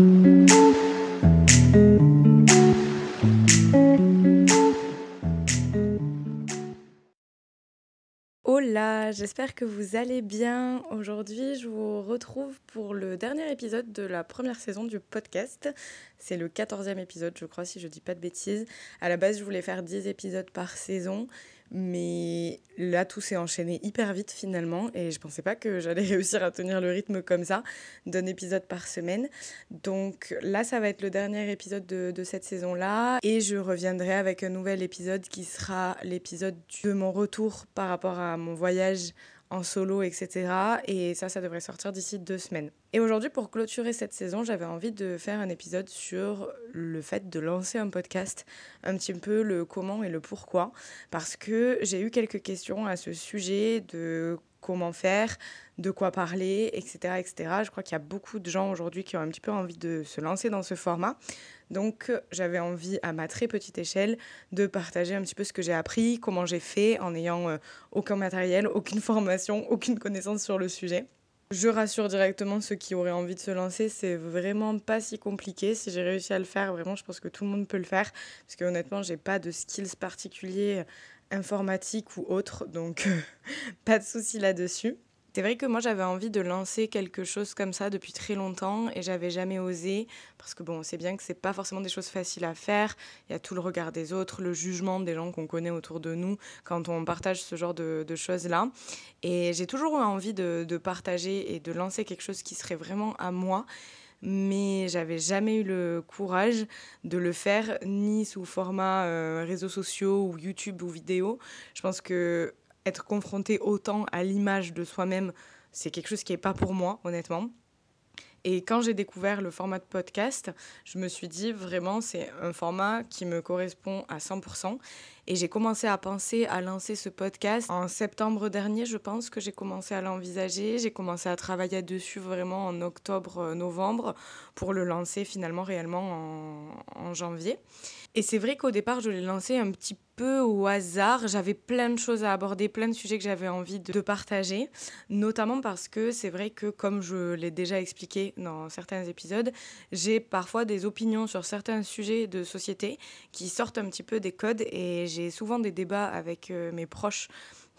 Hola, j'espère que vous allez bien. Aujourd'hui, je vous retrouve pour le dernier épisode de la première saison du podcast. C'est le 14e épisode, je crois, si je dis pas de bêtises. À la base, je voulais faire 10 épisodes par saison, mais là, tout s'est enchaîné hyper vite finalement et je pensais pas que j'allais réussir à tenir le rythme comme ça d'un épisode par semaine. Donc là, ça va être le dernier épisode de, de cette saison-là et je reviendrai avec un nouvel épisode qui sera l'épisode de mon retour par rapport à mon voyage en solo, etc. Et ça, ça devrait sortir d'ici deux semaines. Et aujourd'hui, pour clôturer cette saison, j'avais envie de faire un épisode sur le fait de lancer un podcast, un petit peu le comment et le pourquoi, parce que j'ai eu quelques questions à ce sujet de comment faire, de quoi parler, etc. etc. Je crois qu'il y a beaucoup de gens aujourd'hui qui ont un petit peu envie de se lancer dans ce format. Donc j'avais envie à ma très petite échelle de partager un petit peu ce que j'ai appris, comment j'ai fait en n'ayant euh, aucun matériel, aucune formation, aucune connaissance sur le sujet. Je rassure directement ceux qui auraient envie de se lancer, c'est vraiment pas si compliqué. Si j'ai réussi à le faire, vraiment, je pense que tout le monde peut le faire. Parce que honnêtement, j'ai pas de skills particuliers informatiques ou autres, donc pas de souci là-dessus. C'est vrai que moi j'avais envie de lancer quelque chose comme ça depuis très longtemps et j'avais jamais osé parce que bon, on sait bien que c'est pas forcément des choses faciles à faire. Il y a tout le regard des autres, le jugement des gens qu'on connaît autour de nous quand on partage ce genre de, choses là. Et j'ai toujours eu envie de, partager et de lancer quelque chose qui serait vraiment à moi mais j'avais jamais eu le courage de le faire ni sous format euh, réseaux sociaux ou YouTube ou vidéo. Je pense que être confronté autant à l'image de soi-même, c'est quelque chose qui n'est pas pour moi, honnêtement. Et quand j'ai découvert le format de podcast, je me suis dit vraiment c'est un format qui me correspond à 100%. Et j'ai commencé à penser à lancer ce podcast en septembre dernier, je pense que j'ai commencé à l'envisager. J'ai commencé à travailler dessus vraiment en octobre-novembre pour le lancer finalement réellement en, janvier. Et c'est vrai qu'au départ, je l'ai lancé un petit peu au hasard. J'avais plein de choses à aborder, plein de sujets que j'avais envie de partager, notamment parce que c'est vrai que, comme je l'ai déjà expliqué dans certains épisodes, j'ai parfois des opinions sur certains sujets de société qui sortent un petit peu des codes et souvent des débats avec euh, mes proches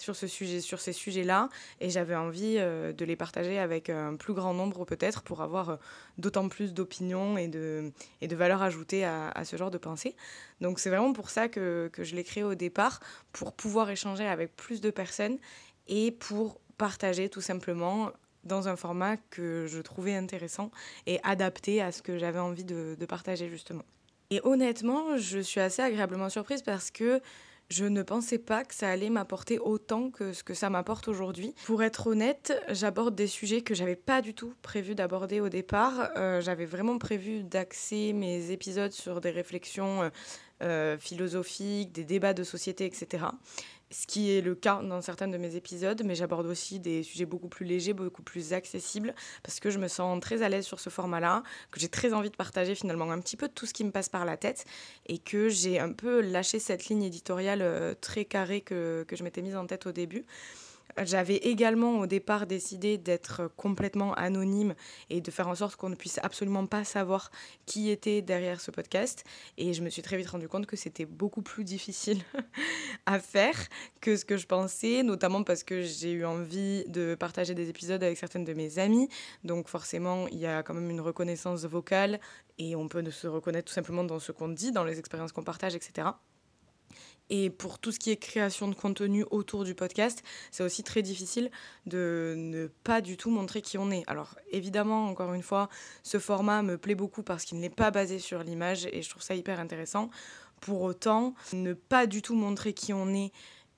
sur, ces sujets-là et j'avais envie euh, de les partager avec un plus grand nombre peut-être pour avoir euh, d'autant plus d'opinions et de, et de valeur ajoutée à, ce genre de pensée. Donc c'est vraiment pour ça que, je l'ai créé au départ, pour pouvoir échanger avec plus de personnes et pour partager tout simplement dans un format que je trouvais intéressant et adapté à ce que j'avais envie de partager justement. Et honnêtement, je suis assez agréablement surprise parce que je ne pensais pas que ça allait m'apporter autant que ce que ça m'apporte aujourd'hui. Pour être honnête, j'aborde des sujets que j'avais pas du tout prévu d'aborder au départ. Euh, j'avais vraiment prévu d'axer mes épisodes sur des réflexions euh, euh, philosophiques, des débats de société, etc ce qui est le cas dans certains de mes épisodes, mais j'aborde aussi des sujets beaucoup plus légers, beaucoup plus accessibles, parce que je me sens très à l'aise sur ce format-là, que j'ai très envie de partager finalement un petit peu tout ce qui me passe par la tête, et que j'ai un peu lâché cette ligne éditoriale euh, très carrée que, que je m'étais mise en tête au début. J'avais également au départ décidé d'être complètement anonyme et de faire en sorte qu'on ne puisse absolument pas savoir qui était derrière ce podcast. Et je me suis très vite rendu compte que c'était beaucoup plus difficile à faire que ce que je pensais, notamment parce que j'ai eu envie de partager des épisodes avec certaines de mes amies. Donc forcément, il y a quand même une reconnaissance vocale et on peut se reconnaître tout simplement dans ce qu'on dit, dans les expériences qu'on partage, etc. Et pour tout ce qui est création de contenu autour du podcast, c'est aussi très difficile de ne pas du tout montrer qui on est. Alors évidemment, encore une fois, ce format me plaît beaucoup parce qu'il n'est pas basé sur l'image et je trouve ça hyper intéressant. Pour autant, ne pas du tout montrer qui on est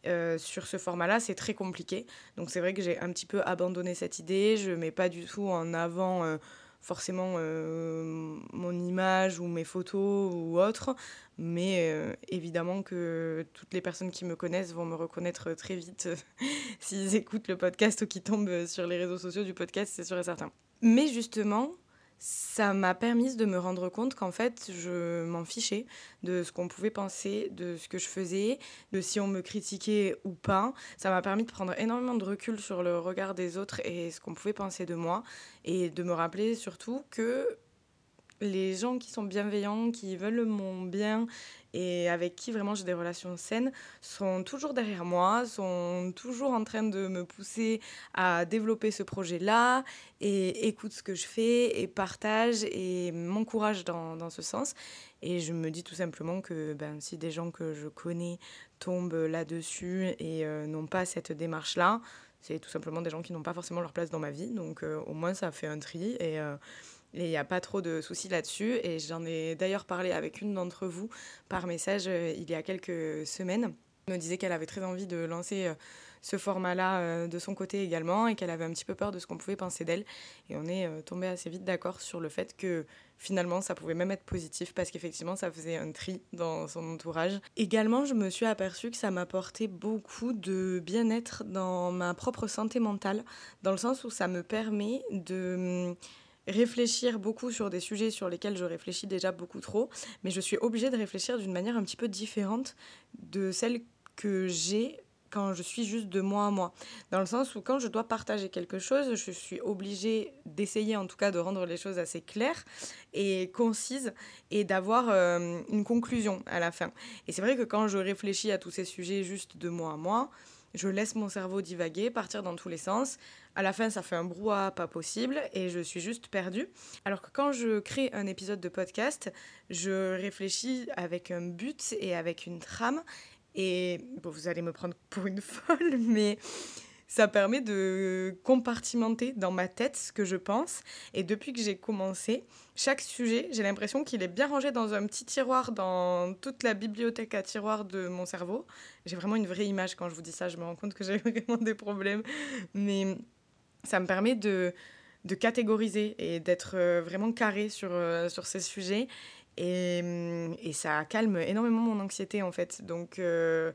euh, sur ce format-là, c'est très compliqué. Donc c'est vrai que j'ai un petit peu abandonné cette idée. Je mets pas du tout en avant euh, forcément euh, mon image ou mes photos ou autre, mais euh, évidemment que toutes les personnes qui me connaissent vont me reconnaître très vite s'ils écoutent le podcast ou qui tombent sur les réseaux sociaux du podcast, c'est sûr et certain. Mais justement, ça m'a permis de me rendre compte qu'en fait, je m'en fichais de ce qu'on pouvait penser, de ce que je faisais, de si on me critiquait ou pas. Ça m'a permis de prendre énormément de recul sur le regard des autres et ce qu'on pouvait penser de moi et de me rappeler surtout que les gens qui sont bienveillants, qui veulent mon bien et avec qui vraiment j'ai des relations saines sont toujours derrière moi, sont toujours en train de me pousser à développer ce projet-là et écoutent ce que je fais et partagent et m'encouragent dans, dans, ce sens. Et je me dis tout simplement que ben, si des gens que je connais tombent là-dessus et euh, n'ont pas cette démarche-là, c'est tout simplement des gens qui n'ont pas forcément leur place dans ma vie. Donc euh, au moins ça fait un tri et... Euh, il n'y a pas trop de soucis là-dessus. Et j'en ai d'ailleurs parlé avec une d'entre vous par message euh, il y a quelques semaines. Elle me disait qu'elle avait très envie de lancer euh, ce format-là euh, de son côté également et qu'elle avait un petit peu peur de ce qu'on pouvait penser d'elle. Et on est tombé assez vite d'accord sur le fait que finalement ça pouvait même être positif parce qu'effectivement ça faisait un tri dans son entourage. Également, je me suis aperçue que ça m'apportait beaucoup de bien-être dans ma propre santé mentale, dans le sens où ça me permet de hum, réfléchir beaucoup sur des sujets sur lesquels je réfléchis déjà beaucoup trop, mais je suis obligée de réfléchir d'une manière un petit peu différente de celle que j'ai quand je suis juste de moi à moi. Dans le sens où quand je dois partager quelque chose, je suis obligée d'essayer en tout cas de rendre les choses assez claires et concises et d'avoir euh, une conclusion à la fin. Et c'est vrai que quand je réfléchis à tous ces sujets juste de moi à moi, je laisse mon cerveau divaguer, partir dans tous les sens. À la fin, ça fait un brouhaha pas possible et je suis juste perdue. Alors que quand je crée un épisode de podcast, je réfléchis avec un but et avec une trame. Et bon, vous allez me prendre pour une folle, mais ça permet de compartimenter dans ma tête ce que je pense. Et depuis que j'ai commencé, chaque sujet, j'ai l'impression qu'il est bien rangé dans un petit tiroir dans toute la bibliothèque à tiroirs de mon cerveau. J'ai vraiment une vraie image quand je vous dis ça, je me rends compte que j'ai vraiment des problèmes. Mais ça me permet de, de catégoriser et d'être euh, vraiment carré sur, euh, sur ces sujets. Et, et, ça calme énormément mon anxiété en fait. Donc euh,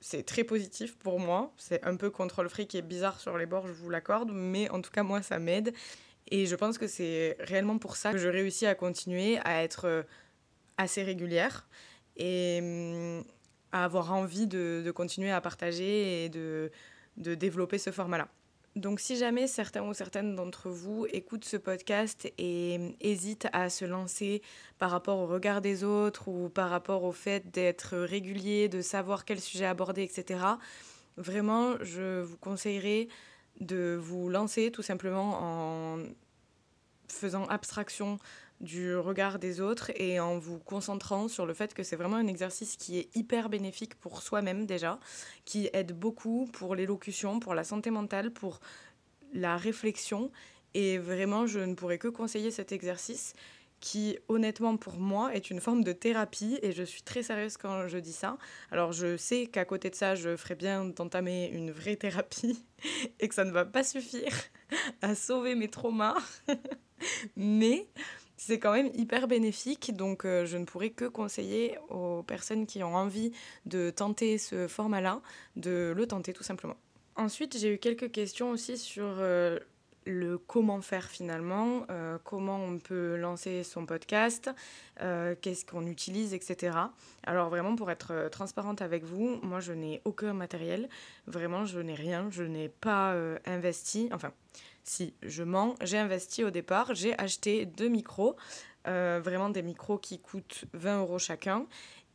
c'est très positif pour moi. C'est un peu contrôle fric et bizarre sur les bords, je vous l'accorde, mais en tout cas, moi, ça m'aide. Et je pense que c'est réellement pour ça que je réussis à continuer à être assez régulière et mm, à avoir envie de, de continuer à partager et de, de développer ce format-là. Donc si jamais certains ou certaines d'entre vous écoutent ce podcast et hésitent à se lancer par rapport au regard des autres ou par rapport au fait d'être régulier, de savoir quel sujet aborder, etc., vraiment, je vous conseillerais de vous lancer tout simplement en faisant abstraction du regard des autres et en vous concentrant sur le fait que c'est vraiment un exercice qui est hyper bénéfique pour soi-même déjà, qui aide beaucoup pour l'élocution, pour la santé mentale, pour la réflexion. Et vraiment, je ne pourrais que conseiller cet exercice qui, honnêtement, pour moi, est une forme de thérapie. Et je suis très sérieuse quand je dis ça. Alors, je sais qu'à côté de ça, je ferais bien d'entamer une vraie thérapie et que ça ne va pas suffire à sauver mes traumas. Mais c'est quand même hyper bénéfique. Donc, euh, je ne pourrais que conseiller aux personnes qui ont envie de tenter ce format-là, de le tenter tout simplement. Ensuite, j'ai eu quelques questions aussi sur euh, le comment faire finalement, euh, comment on peut lancer son podcast, qu'est-ce qu'on utilise, etc. Alors vraiment, pour être transparente avec vous, moi, je n'ai aucun matériel. Vraiment, je n'ai rien. Je n'ai pas investi. Enfin, si, je mens. J'ai investi au départ. J'ai acheté deux micros, euh, vraiment des micros qui coûtent 20 euros chacun.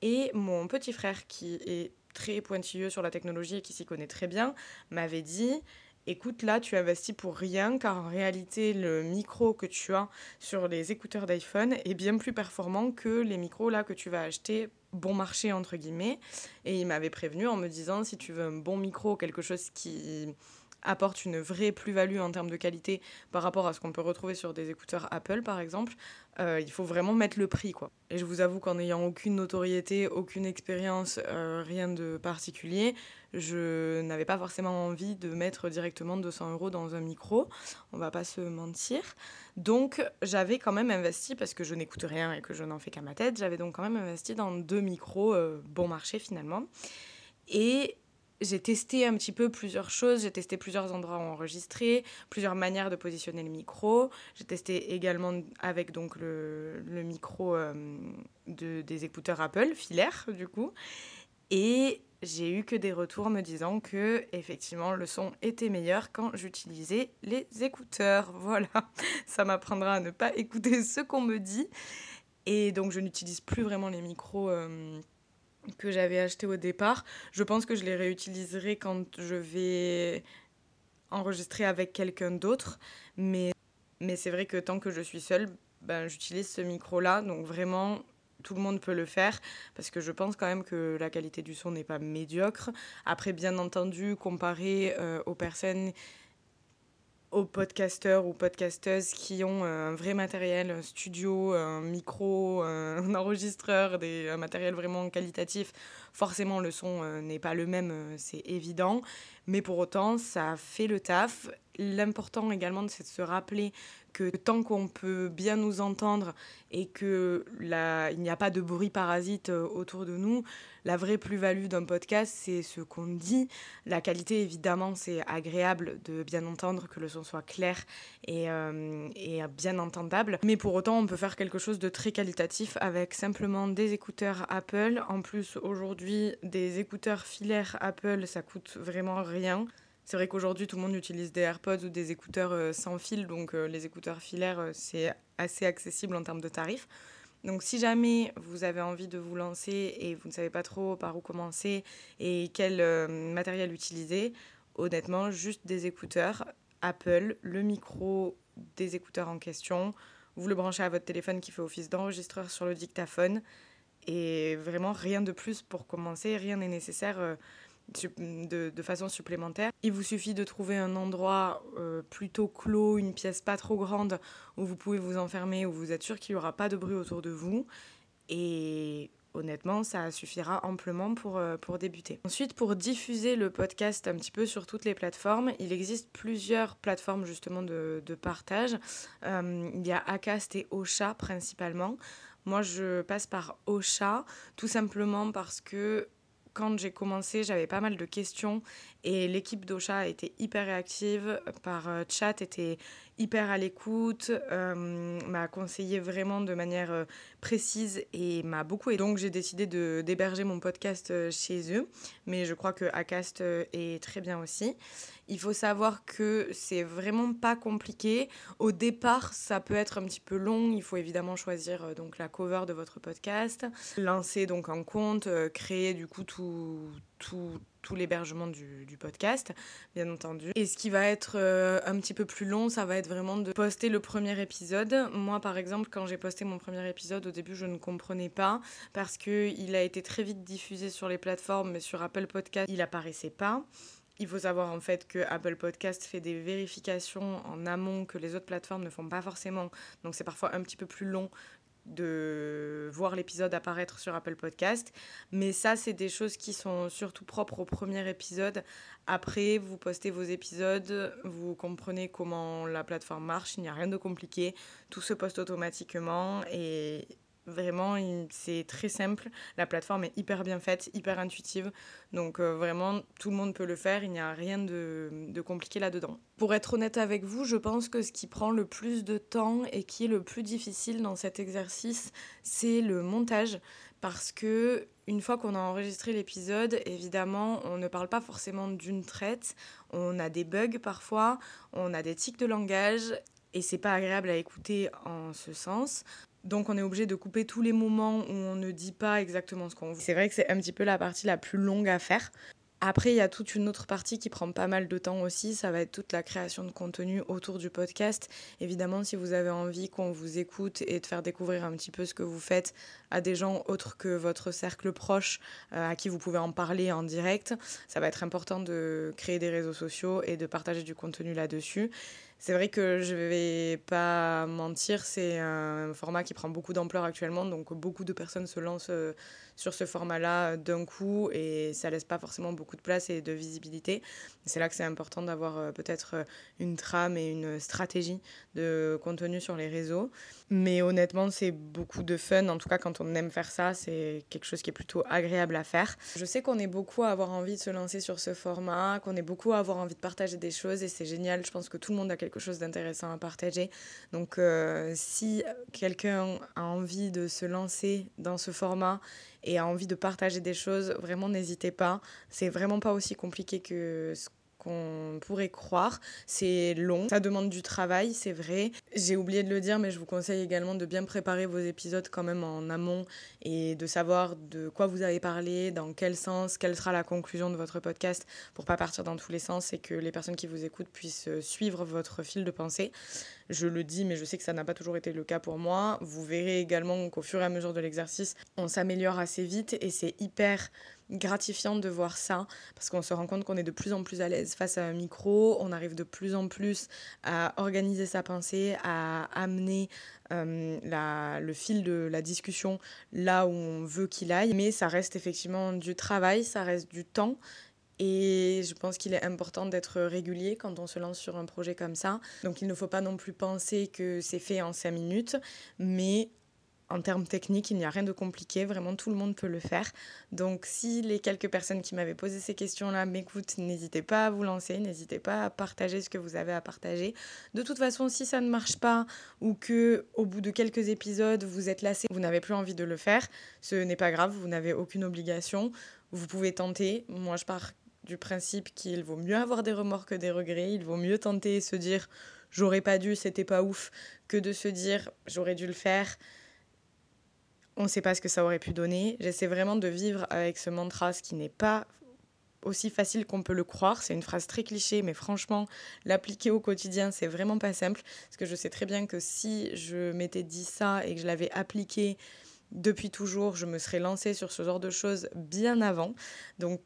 Et mon petit frère, qui est très pointilleux sur la technologie et qui s'y connaît très bien, m'avait dit écoute, là, tu investis pour rien, car en réalité, le micro que tu as sur les écouteurs d'iPhone est bien plus performant que les micros là que tu vas acheter bon marché, entre guillemets. Et il m'avait prévenu en me disant, si tu veux un bon micro, quelque chose qui apporte une vraie plus-value en termes de qualité par rapport à ce qu'on peut retrouver sur des écouteurs Apple par exemple, euh, il faut vraiment mettre le prix quoi. Et je vous avoue qu'en n'ayant aucune notoriété, aucune expérience, euh, rien de particulier, je n'avais pas forcément envie de mettre directement 200 euros dans un micro, on va pas se mentir. Donc j'avais quand même investi, parce que je n'écoute rien et que je n'en fais qu'à ma tête, j'avais donc quand même investi dans deux micros euh, bon marché finalement. Et j'ai testé un petit peu plusieurs choses. J'ai testé plusieurs endroits où enregistrer, plusieurs manières de positionner le micro. J'ai testé également avec donc le, le micro euh, de, des écouteurs Apple, filaire du coup. Et j'ai eu que des retours me disant que effectivement le son était meilleur quand j'utilisais les écouteurs. Voilà, ça m'apprendra à ne pas écouter ce qu'on me dit. Et donc je n'utilise plus vraiment les micros euh, que j'avais achetés au départ. Je pense que je les réutiliserai quand je vais enregistrer avec quelqu'un d'autre. Mais, mais c'est vrai que tant que je suis seule, ben, j'utilise ce micro-là. Donc vraiment, tout le monde peut le faire parce que je pense quand même que la qualité du son n'est pas médiocre. Après, bien entendu, comparé euh, aux personnes aux podcasteurs ou podcasteuses qui ont un vrai matériel, un studio, un micro, un enregistreur, des, un matériel vraiment qualitatif, forcément le son euh, n'est pas le même, euh, c'est évident. Mais pour autant, ça fait le taf. L'important également, c'est de se rappeler que tant qu'on peut bien nous entendre et que il n'y a pas de bruit parasite euh, autour de nous, la vraie plus-value d'un podcast, c'est ce qu'on dit. La qualité, évidemment, c'est agréable de bien entendre, que le son soit clair et, euh, et bien entendable. Mais pour autant, on peut faire quelque chose de très qualitatif avec simplement des écouteurs Apple. En plus, aujourd'hui, des écouteurs filaires Apple, ça coûte vraiment rien. C'est vrai qu'aujourd'hui, tout le monde utilise des AirPods ou des écouteurs euh, sans fil, donc euh, les écouteurs filaires, euh, c'est assez accessible en termes de tarifs. Donc si jamais vous avez envie de vous lancer et vous ne savez pas trop par où commencer et quel matériel utiliser, honnêtement, juste des écouteurs Apple, le micro des écouteurs en question, vous le branchez à votre téléphone qui fait office d'enregistreur sur le dictaphone et vraiment rien de plus pour commencer, rien n'est nécessaire de, façon supplémentaire. Il vous suffit de trouver un endroit euh, plutôt clos, une pièce pas trop grande où vous pouvez vous enfermer, où vous êtes sûr qu'il n'y aura pas de bruit autour de vous. Et honnêtement, ça suffira amplement pour, euh, pour débuter. Ensuite, pour diffuser le podcast un petit peu sur toutes les plateformes, il existe plusieurs plateformes justement de, partage. Euh, il y a Acast et Ocha principalement. Moi, je passe par Ocha tout simplement parce que quand j'ai commencé, j'avais pas mal de questions et l'équipe d'Ocha était hyper réactive par euh, chat, était hyper à l'écoute, euh, m'a conseillé vraiment de manière euh, précise et m'a beaucoup aidé. Donc j'ai décidé d'héberger mon podcast chez eux, mais je crois que Acast est très bien aussi. Il faut savoir que c'est vraiment pas compliqué. Au départ, ça peut être un petit peu long. Il faut évidemment choisir donc la cover de votre podcast, lancer donc un compte, créer du coup tout, tout, tout l'hébergement du, du, podcast, bien entendu. Et ce qui va être euh, un petit peu plus long, ça va être vraiment de poster le premier épisode. Moi, par exemple, quand j'ai posté mon premier épisode, au début, je ne comprenais pas parce qu'il a été très vite diffusé sur les plateformes, mais sur Apple Podcast, il apparaissait pas. Il faut savoir en fait que Apple Podcast fait des vérifications en amont que les autres plateformes ne font pas forcément. Donc c'est parfois un petit peu plus long de voir l'épisode apparaître sur Apple Podcast. Mais ça, c'est des choses qui sont surtout propres au premier épisode. Après, vous postez vos épisodes, vous comprenez comment la plateforme marche, il n'y a rien de compliqué. Tout se poste automatiquement et Vraiment, c'est très simple. La plateforme est hyper bien faite, hyper intuitive. Donc euh, vraiment, tout le monde peut le faire. Il n'y a rien de, de compliqué là-dedans. Pour être honnête avec vous, je pense que ce qui prend le plus de temps et qui est le plus difficile dans cet exercice, c'est le montage. Parce que une fois qu'on a enregistré l'épisode, évidemment, on ne parle pas forcément d'une traite. On a des bugs parfois, on a des tics de langage et c'est pas agréable à écouter en ce sens. Donc on est obligé de couper tous les moments où on ne dit pas exactement ce qu'on veut. C'est vrai que c'est un petit peu la partie la plus longue à faire. Après, il y a toute une autre partie qui prend pas mal de temps aussi. Ça va être toute la création de contenu autour du podcast. Évidemment, si vous avez envie qu'on vous écoute et de faire découvrir un petit peu ce que vous faites à des gens autres que votre cercle proche, euh, à qui vous pouvez en parler en direct, ça va être important de créer des réseaux sociaux et de partager du contenu là-dessus. C'est vrai que je vais pas mentir, c'est un format qui prend beaucoup d'ampleur actuellement, donc beaucoup de personnes se lancent euh, sur ce format-là d'un coup et ça laisse pas forcément beaucoup de place et de visibilité. C'est là que c'est important d'avoir euh, peut-être euh, une trame et une stratégie de contenu sur les réseaux. Mais honnêtement, c'est beaucoup de fun. En tout cas, quand on aime faire ça, c'est quelque chose qui est plutôt agréable à faire. Je sais qu'on est beaucoup à avoir envie de se lancer sur ce format, qu'on est beaucoup à avoir envie de partager des choses et c'est génial. Je pense que tout le monde a quelque chose d'intéressant à partager. Donc si quelqu'un a envie de se lancer dans ce format et a envie de partager des choses, vraiment n'hésitez pas. C'est vraiment pas aussi compliqué que ce qu'on pourrait croire. C'est long, ça demande du travail, c'est vrai. J'ai oublié de le dire, mais je vous conseille également de bien préparer vos épisodes quand même en amont et de savoir de quoi vous allez parler, dans quel sens, quelle sera la conclusion de votre podcast pour pas partir dans tous les sens et que les personnes qui vous écoutent puissent suivre votre fil de pensée. Je le dis, mais je sais que ça n'a pas toujours été le cas pour moi. Vous verrez également qu'au fur et à mesure de l'exercice, on s'améliore assez vite et c'est hyper gratifiant de voir ça parce qu'on se rend compte qu'on est de plus en plus à l'aise face à un micro, on arrive de plus en plus à organiser sa pensée, à amener euh, le fil de la discussion là où on veut qu'il aille, mais ça reste effectivement du travail, ça reste du temps. Et je pense qu'il est important d'être régulier quand on se lance sur un projet comme ça. Donc il ne faut pas non plus penser que c'est fait en cinq minutes, mais en termes techniques, il n'y a rien de compliqué, vraiment tout le monde peut le faire. Donc si les quelques personnes qui m'avaient posé ces questions-là m'écoutent, n'hésitez pas à vous lancer, n'hésitez pas à partager ce que vous avez à partager. De toute façon, si ça ne marche pas ou que au bout de quelques épisodes, vous êtes lassé, vous n'avez plus envie de le faire, ce n'est pas grave, vous n'avez aucune obligation, vous pouvez tenter. Moi, je pars du principe qu'il vaut mieux avoir des remords que des regrets, il vaut mieux tenter et se dire j'aurais pas dû, c'était pas ouf, que de se dire j'aurais dû le faire on ne sait pas ce que ça aurait pu donner. J'essaie vraiment de vivre avec ce mantra, ce qui n'est pas aussi facile qu'on peut le croire. C'est une phrase très cliché, mais franchement, l'appliquer au quotidien, c'est vraiment pas simple. Parce que je sais très bien que si je m'étais dit ça et que je l'avais appliqué depuis toujours, je me serais lancée sur ce genre de choses bien avant. Donc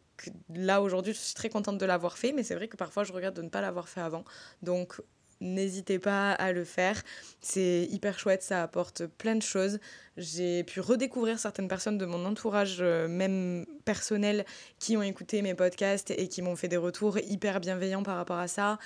là, aujourd'hui, je suis très contente de l'avoir fait, mais c'est vrai que parfois, je regrette de ne pas l'avoir fait avant. Donc n'hésitez pas à le faire. C'est hyper chouette, ça apporte plein de choses. J'ai pu redécouvrir certaines personnes de mon entourage, euh, même personnel, qui ont écouté mes podcasts et qui m'ont fait des retours hyper bienveillants par rapport à ça.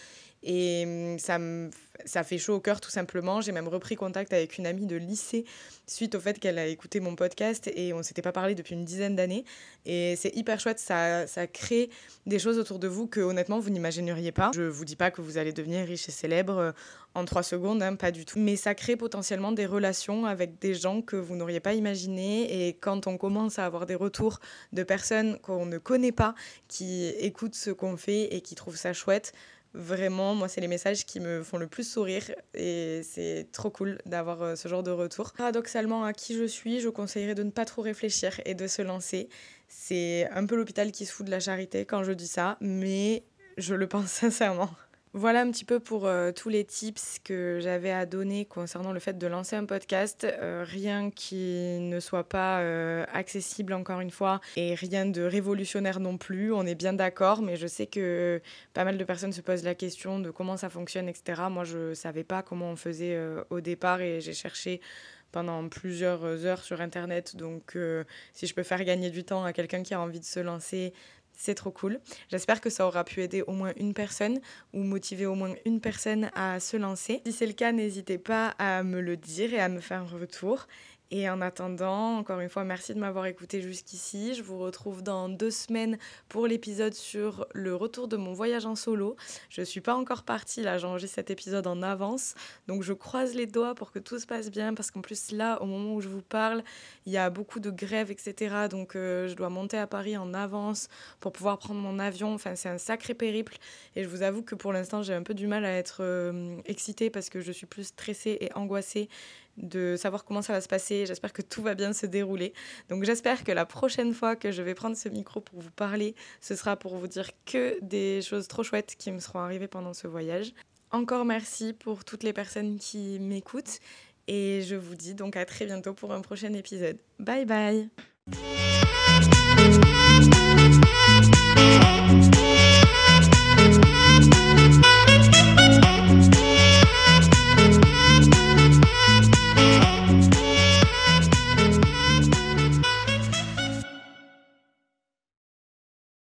Et hum, ça, me, ça fait chaud au cœur tout simplement. J'ai même repris contact avec une amie de lycée suite au fait qu'elle a écouté mon podcast et on s'était pas parlé depuis une dizaine d'années. Et c'est hyper chouette, ça, ça crée des choses autour de vous que honnêtement vous n'imagineriez pas. Je vous dis pas que vous allez devenir riche et célèbre euh, en trois secondes, hein, pas du tout. Mais ça crée potentiellement des relations avec des gens que vous n'auriez pas imaginé. Et quand on commence à avoir des retours de personnes qu'on ne connaît pas, qui écoutent ce qu'on fait et qui trouvent ça chouette, Vraiment, moi, c'est les messages qui me font le plus sourire et c'est trop cool d'avoir euh, ce genre de retour. Paradoxalement, à qui je suis, je conseillerais de ne pas trop réfléchir et de se lancer. C'est un peu l'hôpital qui se fout de la charité quand je dis ça, mais je le pense sincèrement. Voilà un petit peu pour euh, tous les tips que j'avais à donner concernant le fait de lancer un podcast. Euh, rien qui ne soit pas euh, accessible encore une fois et rien de révolutionnaire non plus. On est bien d'accord, mais je sais que pas mal de personnes se posent la question de comment ça fonctionne, etc. Moi, je ne savais pas comment on faisait au départ et j'ai cherché pendant plusieurs heures sur Internet. Donc, si je peux faire gagner du temps à quelqu'un qui a envie de se lancer, c'est trop cool. J'espère que ça aura pu aider au moins une personne ou motiver au moins une personne à se lancer. Si c'est le cas, n'hésitez pas à me le dire et à me faire un retour. Et en attendant, encore une fois, merci de m'avoir écouté jusqu'ici. Je vous retrouve dans deux semaines pour l'épisode sur le retour de mon voyage en solo. Je ne suis pas encore partie, là j'enregistre cet épisode en avance. Donc je croise les doigts pour que tout se passe bien parce qu'en plus là, au moment où je vous parle, il y a beaucoup de grèves, etc. Donc euh, je dois monter à Paris en avance pour pouvoir prendre mon avion. Enfin, c'est un sacré périple. Et je vous avoue que pour l'instant, j'ai un peu du mal à être euh, excitée parce que je suis plus stressée et angoissée de savoir comment ça va se passer. J'espère que tout va bien se dérouler. Donc j'espère que la prochaine fois que je vais prendre ce micro pour vous parler, ce sera pour vous dire que des choses trop chouettes qui me seront arrivées pendant ce voyage. Encore merci pour toutes les personnes qui m'écoutent et je vous dis donc à très bientôt pour un prochain épisode. Bye bye